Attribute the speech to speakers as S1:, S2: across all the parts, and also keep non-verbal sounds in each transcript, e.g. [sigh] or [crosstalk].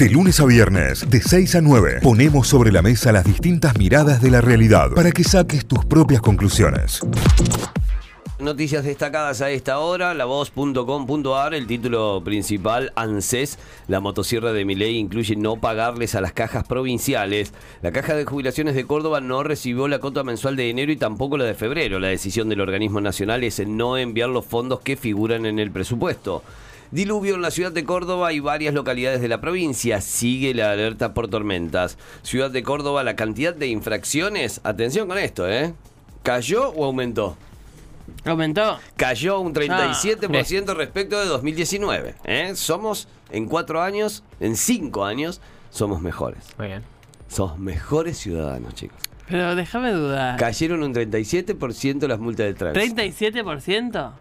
S1: De lunes a viernes, de 6 a 9, ponemos sobre la mesa las distintas miradas de la realidad para que saques tus propias conclusiones.
S2: Noticias destacadas a esta hora, lavoz.com.ar, el título principal, ANSES, la motosierra de Miley incluye no pagarles a las cajas provinciales. La caja de jubilaciones de Córdoba no recibió la cota mensual de enero y tampoco la de febrero. La decisión del organismo nacional es no enviar los fondos que figuran en el presupuesto. Diluvio en la ciudad de Córdoba y varias localidades de la provincia. Sigue la alerta por tormentas. Ciudad de Córdoba, la cantidad de infracciones, atención con esto, ¿eh? ¿Cayó o aumentó?
S3: ¿Aumentó?
S2: Cayó un 37%
S3: Ah,
S2: respecto de 2019. ¿eh? Somos, en cuatro años, en cinco años, somos mejores.
S4: Muy bien.
S2: Somos mejores ciudadanos, chicos.
S3: Pero déjame dudar.
S2: Cayeron un 37% las multas de tránsito.
S3: ¿37%?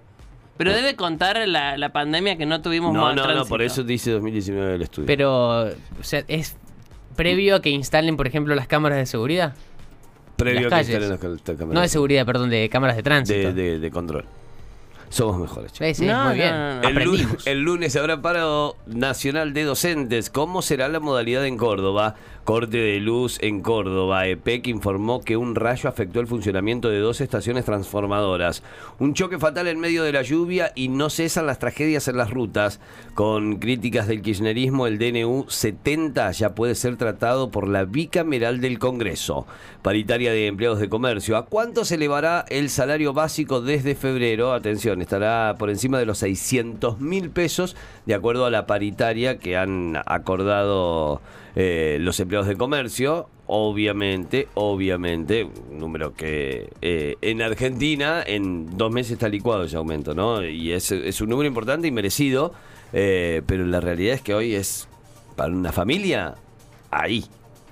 S3: Pero debe contar la, la pandemia que no tuvimos
S2: No,
S3: más
S2: no, no,
S3: tránsito.
S2: por eso dice 2019 el estudio.
S4: Pero, o sea, ¿es previo a que instalen, por ejemplo, las cámaras de seguridad?
S2: Previo
S4: las
S2: a que
S4: calles.
S2: instalen las cámaras
S4: No de seguridad, perdón, de cámaras de tránsito.
S2: de, de- de control. Somos mejores, chicos.
S4: Sí, sí,
S3: No,
S4: muy bien.
S3: no, no.
S2: El lunes, el lunes habrá paro nacional de docentes. ¿Cómo será la modalidad en Córdoba? Corte de luz en Córdoba. EPEC informó que un rayo afectó el funcionamiento de dos estaciones transformadoras. Un choque fatal en medio de la lluvia y no cesan las tragedias en las rutas. Con críticas del kirchnerismo, el DNU 70 ya puede ser tratado por la bicameral del Congreso. Paritaria de empleados de comercio. ¿A cuánto se elevará el salario básico desde febrero? Atención, estará por encima de los 600 mil pesos, de acuerdo a la paritaria que han acordado eh, los empleados de comercio. Obviamente, obviamente, un número que eh, en Argentina en dos meses está licuado ese aumento, ¿no? Y es, es un número importante y merecido, eh, pero la realidad es que hoy es para una familia ahí.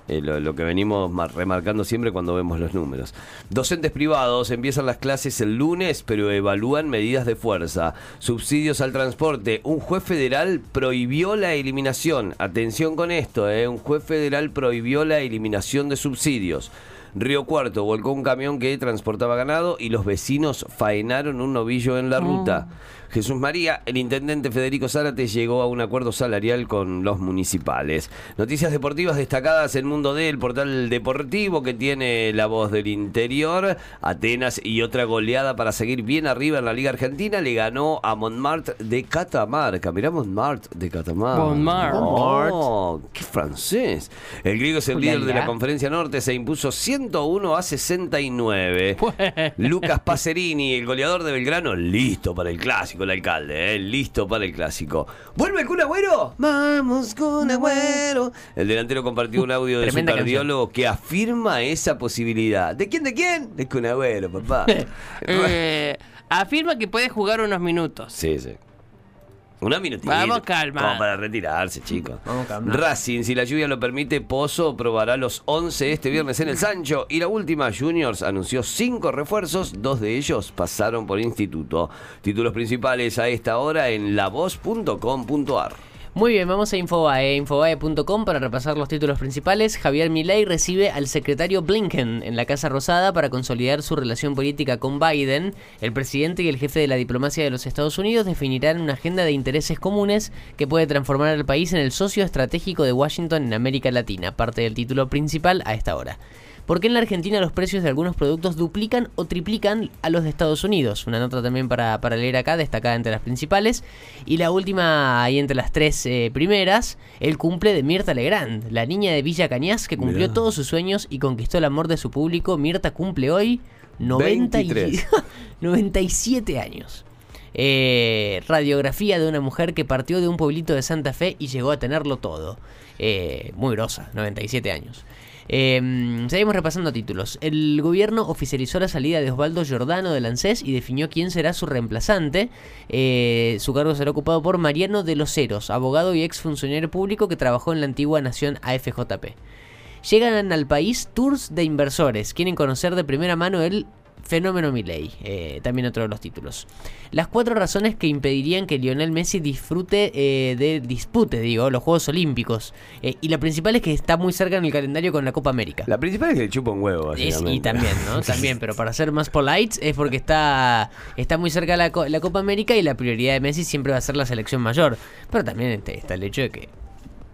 S2: Eh, lo, lo que venimos mar- remarcando siempre cuando vemos los números. Docentes privados empiezan las clases el lunes, pero evalúan medidas de fuerza. Subsidios al transporte. Un juez federal prohibió la eliminación. Atención con esto, eh, un juez federal prohibió la eliminación de subsidios. Río Cuarto volcó un camión que transportaba ganado y los vecinos faenaron un novillo en la ruta. Jesús María, el intendente Federico Zárate llegó a un acuerdo salarial con los municipales. Noticias deportivas destacadas en Mundo D, el portal deportivo que tiene la voz del interior. Atenas y otra goleada para seguir bien arriba en la Liga Argentina. Le ganó a Montmartre de Catamarca. Mirá Montmartre de Catamarca.
S3: Montmartre.
S2: Oh, qué francés. El griego es el líder de la conferencia norte. Se impuso 101 a 69. [laughs] Lucas Pacerini, el goleador de Belgrano, listo para el clásico, el alcalde, ¿eh? listo para el clásico. ¿Vuelve el Kun Agüero? Vamos, Kun Agüero. El delantero compartió un audio de su cardiólogo que afirma esa posibilidad. ¿De quién, de quién? De Kun Agüero, papá. [laughs]
S3: Eh, afirma que puede jugar unos minutos.
S2: Sí, sí. Una minutita.
S3: Vamos, calma.
S2: Como para retirarse, chicos.
S4: Vamos, calma.
S2: Racing, si la lluvia lo permite, Pozo probará los 11 este viernes en el Sancho. Y la última, Juniors, anunció cinco refuerzos. Dos de ellos pasaron por instituto. Títulos principales a esta hora en lavoz.com.ar.
S4: Muy bien, vamos a Infobae, infobae.com para repasar los títulos principales. Javier Milei recibe al secretario Blinken en la Casa Rosada para consolidar su relación política con Biden. El presidente y el jefe de la diplomacia de los Estados Unidos definirán una agenda de intereses comunes que puede transformar al país en el socio estratégico de Washington en América Latina, parte del título principal a esta hora. ¿Por qué en la Argentina los precios de algunos productos duplican o triplican a los de Estados Unidos? Una nota también para, para leer acá, destacada entre las principales. Y la última, ahí entre las tres eh, primeras, el cumple de Mirta Legrand, la niña de Villa Cañas que cumplió
S2: Mirá.
S4: todos sus sueños y conquistó el amor de su público. Mirta cumple hoy 90 y-
S2: 23.
S4: 97 [laughs] años. Eh, radiografía de una mujer que partió de un pueblito de Santa Fe y llegó a tenerlo todo. Eh, muy grosa, 97 años. Eh, seguimos repasando títulos. El gobierno oficializó la salida de Osvaldo Giordano del ANSES y definió quién será su reemplazante. Eh, su cargo será ocupado por Mariano de los Heros, abogado y ex funcionario público que trabajó en la antigua Nación AFJP. Llegan al país tours de inversores. Quieren conocer de primera mano el fenómeno Milley. Eh, también otro de los títulos. Las cuatro razones que impedirían que Lionel Messi disfrute eh, de dispute, digo, los Juegos Olímpicos. Eh, y la principal es que está muy cerca en el calendario con la Copa América.
S2: La principal es que le chupa un huevo,
S4: Es- y también, ¿no? [laughs] También, pero para ser más polite es porque está, está muy cerca la Copa América y la prioridad de Messi siempre va a ser la selección mayor. Pero también este, está el hecho de que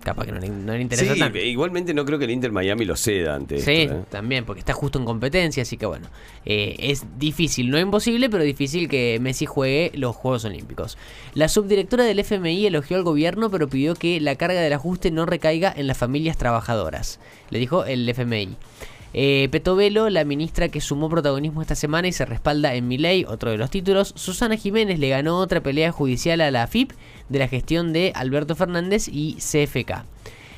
S4: capaz que no le, no le interesa
S2: Sí,
S4: tanto.
S2: igualmente no creo que el Inter Miami lo ceda ante
S4: Sí,
S2: esto, ¿eh?
S4: también, porque está justo en competencia, así que bueno, eh, es difícil, no imposible, pero difícil que Messi juegue los Juegos Olímpicos. La subdirectora del FMI elogió al gobierno, pero pidió que la carga del ajuste no recaiga en las familias trabajadoras, le dijo el FMI. Eh, Petovelo, la ministra que sumó protagonismo esta semana y se respalda en Milei, otro de los títulos. Susana Jiménez le ganó otra pelea judicial a la AFIP de la gestión de Alberto Fernández y CFK.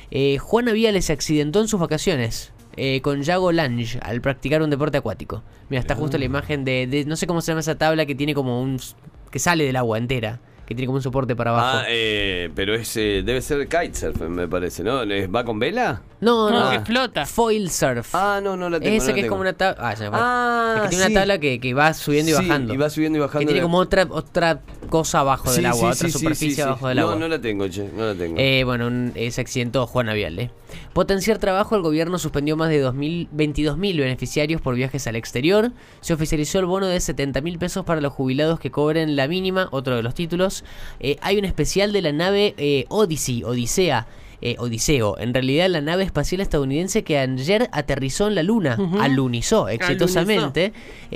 S4: Eh, Juana Viales se accidentó en sus vacaciones eh, con Yago Lange al practicar un deporte acuático. Mira, está justo la imagen de, de- no sé cómo se llama esa tabla que tiene como un que sale del agua entera, que tiene como un soporte para abajo.
S2: Ah, eh, pero es, eh, debe ser kitesurf, me parece, ¿no? ¿Es- ¿Va con vela?
S4: no,
S3: No,
S4: no,
S3: que flota.
S4: foil surf.
S2: Ah, no, no la tengo.
S4: Esa
S2: no la
S4: que es como una tabla. Ah, ya.
S2: Ah,
S4: Es que tiene
S2: sí.
S4: una tabla que, que va subiendo y
S2: Sí,
S4: bajando.
S2: y va subiendo y bajando
S4: Que tiene
S2: la-
S4: como otra, otra cosa abajo del agua,
S2: sí,
S4: otra superficie
S2: sí, sí.
S4: abajo del
S2: no,
S4: agua.
S2: No la tengo, che, no la tengo.
S4: Eh, bueno, un- eh, se accidentó Juana Viale. Potenciar trabajo, el gobierno suspendió más de 2000 22.000 beneficiarios por viajes al exterior. Se oficializó el bono de 70 mil pesos para los jubilados que cobren la mínima, otro de los títulos. Eh, hay un especial de la nave eh, Odyssey, Odisea. eh, Odiseo, en realidad la nave espacial estadounidense que ayer aterrizó en la Luna, alunizó exitosamente,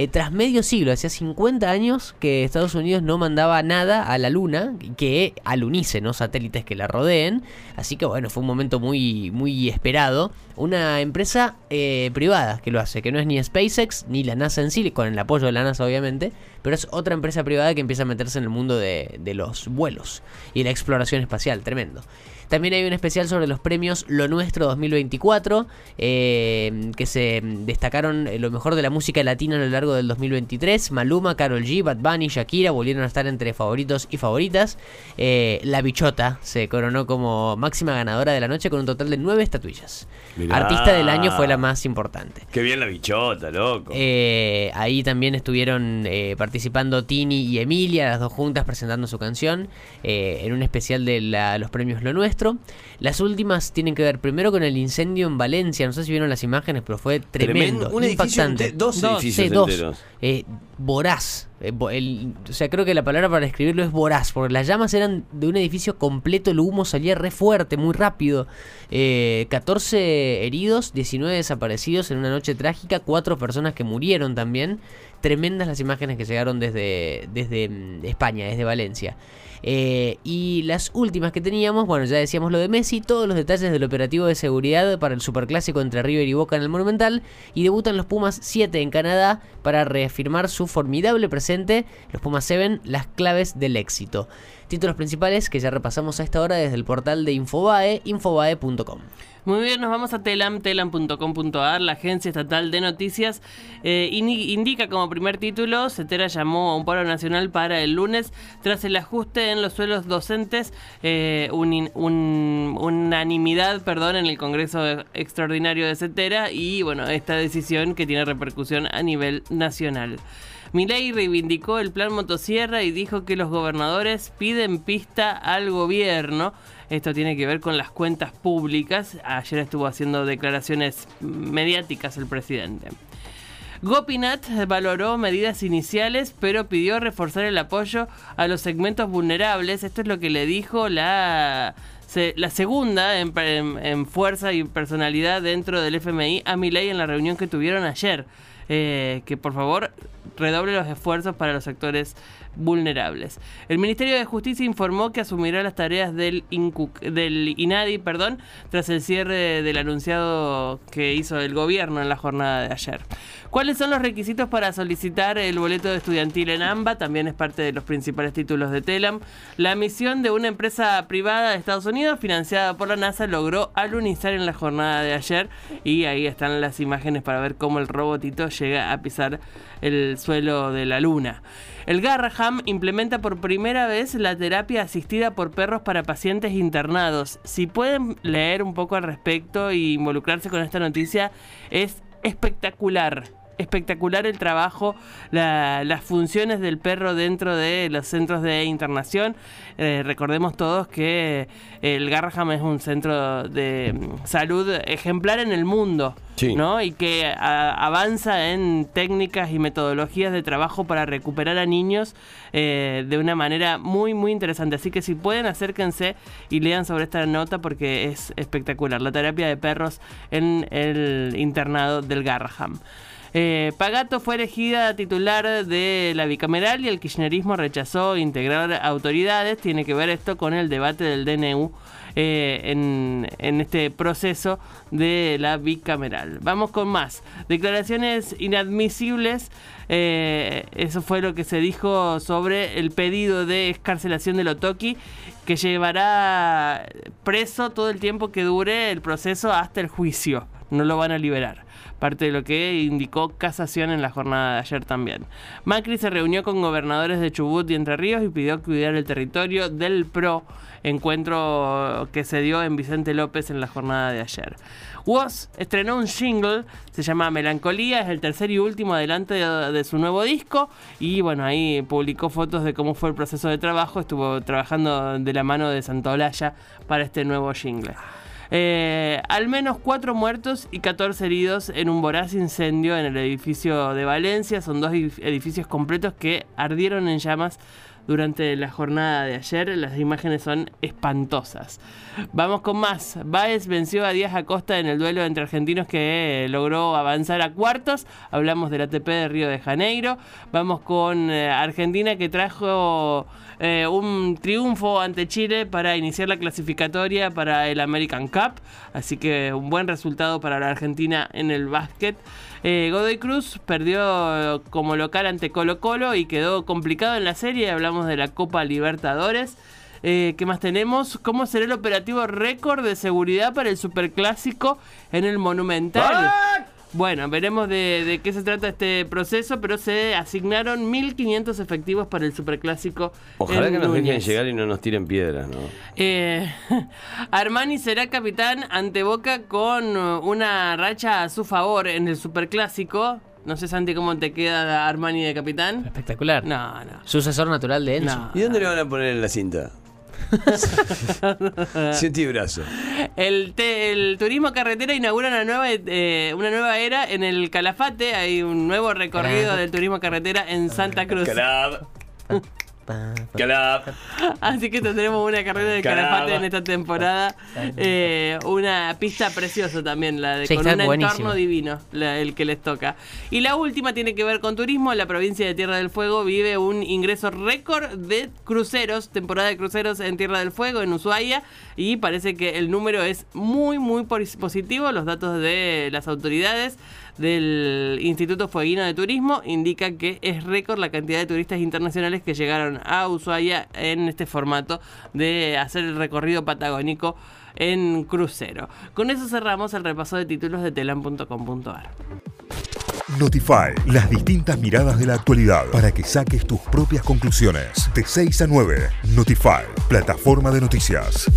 S4: tras medio siglo, hacía 50 años que Estados Unidos no mandaba nada a la Luna, que alunice, no satélites que la rodeen, así que bueno, fue un momento muy, muy esperado. Una empresa privada que lo hace, que no es ni SpaceX ni la NASA en sí, con el apoyo de la NASA obviamente, pero es otra empresa privada que empieza a meterse en el mundo de, de los vuelos y la exploración espacial, tremendo. También hay un especial sobre los premios Lo Nuestro 2024, eh, que se destacaron eh, lo mejor de la música latina a lo largo del 2023. Maluma, Carol G, Bad Bunny, Shakira volvieron a estar entre favoritos y favoritas. Eh, la Bichota se coronó como máxima ganadora de la noche con un total de nueve estatuillas.
S2: Mirá.
S4: Artista del año fue la más importante.
S2: Qué bien la bichota, loco.
S4: Eh, ahí también estuvieron eh, participando Tini y Emilia, las dos juntas presentando su canción eh, en un especial de la- los premios Lo Nuestro. Las últimas tienen que ver primero con el incendio en Valencia, no sé si vieron las imágenes, pero fue tremendo,
S2: Un edificio
S4: impactante.
S2: dos,
S3: Dos,
S2: edificios
S4: Sí, dos. Eh, voraz. Eh, o sea, creo que la palabra para describirlo es voraz, porque las llamas eran de un edificio completo, el humo salía re fuerte, muy rápido. Eh, 14 heridos, 19 desaparecidos en una noche trágica, 4 personas que murieron también. Tremendas las imágenes que llegaron desde, desde mm, España, desde Valencia. Eh, y las últimas que teníamos, bueno, ya decíamos lo de Messi, todos los detalles del operativo de seguridad para el superclásico entre River y Boca en el Monumental. Y debutan los Pumas 7 en Canadá para reafirmar su formidable presente. Los Pumas 7, las claves del éxito. Títulos principales que ya repasamos a esta hora desde el portal de Infobae, infobae.com.
S3: Muy bien, nos vamos a Telam, telam.com.ar, la agencia estatal de noticias. eh, indica como primer título, Cetera llamó a un paro nacional para el lunes tras el ajuste en los suelos docentes, eh, unanimidad perdón, en el Congreso Extraordinario de Cetera y bueno, esta decisión que tiene repercusión a nivel nacional. Milei reivindicó el plan motosierra y dijo que los gobernadores piden pista al gobierno. Esto tiene que ver con las cuentas públicas. Ayer estuvo haciendo declaraciones mediáticas el presidente. Gopinath valoró medidas iniciales, pero pidió reforzar el apoyo a los segmentos vulnerables. Esto es lo que le dijo la, se- la segunda en fuerza y personalidad dentro del FMI a Milei en la reunión que tuvieron ayer. Eh, que por favor redoble los esfuerzos para los sectores vulnerables. El Ministerio de Justicia informó que asumirá las tareas del, INADI perdón, tras el cierre del anunciado que hizo el gobierno en la jornada de ayer. ¿Cuáles son los requisitos para solicitar el boleto estudiantil en AMBA? También es parte de los principales títulos de TELAM. La misión de una empresa privada de Estados Unidos, financiada por la NASA, logró alunizar en la jornada de ayer. Y ahí están las imágenes para ver cómo el robotito llega a pisar el suelo de la luna. El Garraham implementa por primera vez la terapia asistida por perros para pacientes internados. Si pueden leer un poco al respecto y involucrarse con esta noticia, es espectacular. Espectacular el trabajo, la- las funciones del perro dentro de los centros de internación. Eh, recordemos todos que el Garraham es un centro de mm, salud ejemplar en el mundo.
S2: Sí.
S3: ¿no? Y que a- avanza en técnicas y metodologías de trabajo para recuperar a niños eh, de una manera muy, muy interesante. Así que si pueden, acérquense y lean sobre esta nota porque es espectacular. La terapia de perros en el internado del Garraham. Eh, Pagato fue elegida titular de la bicameral y el kirchnerismo rechazó integrar autoridades. Tiene que ver esto con el debate del DNU eh, en, este proceso de la bicameral. Vamos con más. Declaraciones inadmisibles. eh, eso fue lo que se dijo sobre el pedido de escarcelación de Lotoki, que llevará preso todo el tiempo que dure el proceso hasta el juicio. No lo van a liberar. Parte de lo que indicó casación en la jornada de ayer también. Macri se reunió con gobernadores de Chubut y Entre Ríos y pidió cuidar el territorio del PRO, encuentro que se dio en Vicente López en la jornada de ayer. Woz estrenó un jingle, se llama Melancolía, es el tercer y último adelante de, su nuevo disco y bueno, ahí publicó fotos de cómo fue el proceso de trabajo, estuvo trabajando de la mano de Santolaya para este nuevo jingle. Eh, al menos cuatro muertos y 14 heridos en un voraz incendio en el edificio de Valencia. Son dos edif- edificios completos que ardieron en llamas durante la jornada de ayer. Las imágenes son espantosas. Vamos con más. Baez venció a Díaz Acosta en el duelo entre argentinos que eh, logró avanzar a cuartos. Hablamos del ATP de Río de Janeiro. Vamos con eh, Argentina que trajo eh, un triunfo ante Chile para iniciar la clasificatoria para el American Cup. Así que un buen resultado para la Argentina en el básquet. Eh, Godoy Cruz perdió como local ante Colo Colo y quedó complicado en la serie. Hablamos de la Copa Libertadores. Eh, ¿Qué más tenemos? ¿Cómo será el operativo récord de seguridad para el Superclásico en el Monumental? Bueno, veremos de, de qué se trata este proceso, pero se asignaron 1.500 efectivos para el Superclásico.
S2: Ojalá
S3: en
S2: que nos dejen llegar y no nos tiren piedras, ¿no?
S3: Eh, [laughs] Armani será capitán ante Boca con uh, una racha a su favor en el Superclásico. No sé, Santi, cómo te queda Armani de capitán.
S4: Espectacular.
S3: No, no.
S4: Sucesor natural de Enzo.
S3: No.
S2: ¿Y dónde le van a poner en la cinta? [laughs] Siete y brazo.
S3: El, te- el turismo carretera inaugura una nueva, eh, una nueva era en el Calafate. Hay un nuevo recorrido del turismo carretera en Santa Cruz. [laughs]
S2: calab.
S3: Así que tendremos una carrera de. Calafate en esta temporada. Eh, una pista preciosa también, la de
S4: Sí,
S3: con un
S4: buenísimo.
S3: entorno divino, la- el que les toca. Y la última tiene que ver con turismo. La provincia de Tierra del Fuego vive un ingreso récord de cruceros, temporada de cruceros en Tierra del Fuego, en Ushuaia. Y parece que el número es muy, muy pos- positivo. Los datos de las autoridades del Instituto Fueguino de Turismo indica que es récord la cantidad de turistas internacionales que llegaron a Ushuaia en este formato de hacer el recorrido patagónico en crucero. Con eso cerramos el repaso de títulos de telam.com.ar.
S1: Notify, las distintas miradas de la actualidad para que saques tus propias conclusiones. De 6 a 9, Notify, plataforma de noticias.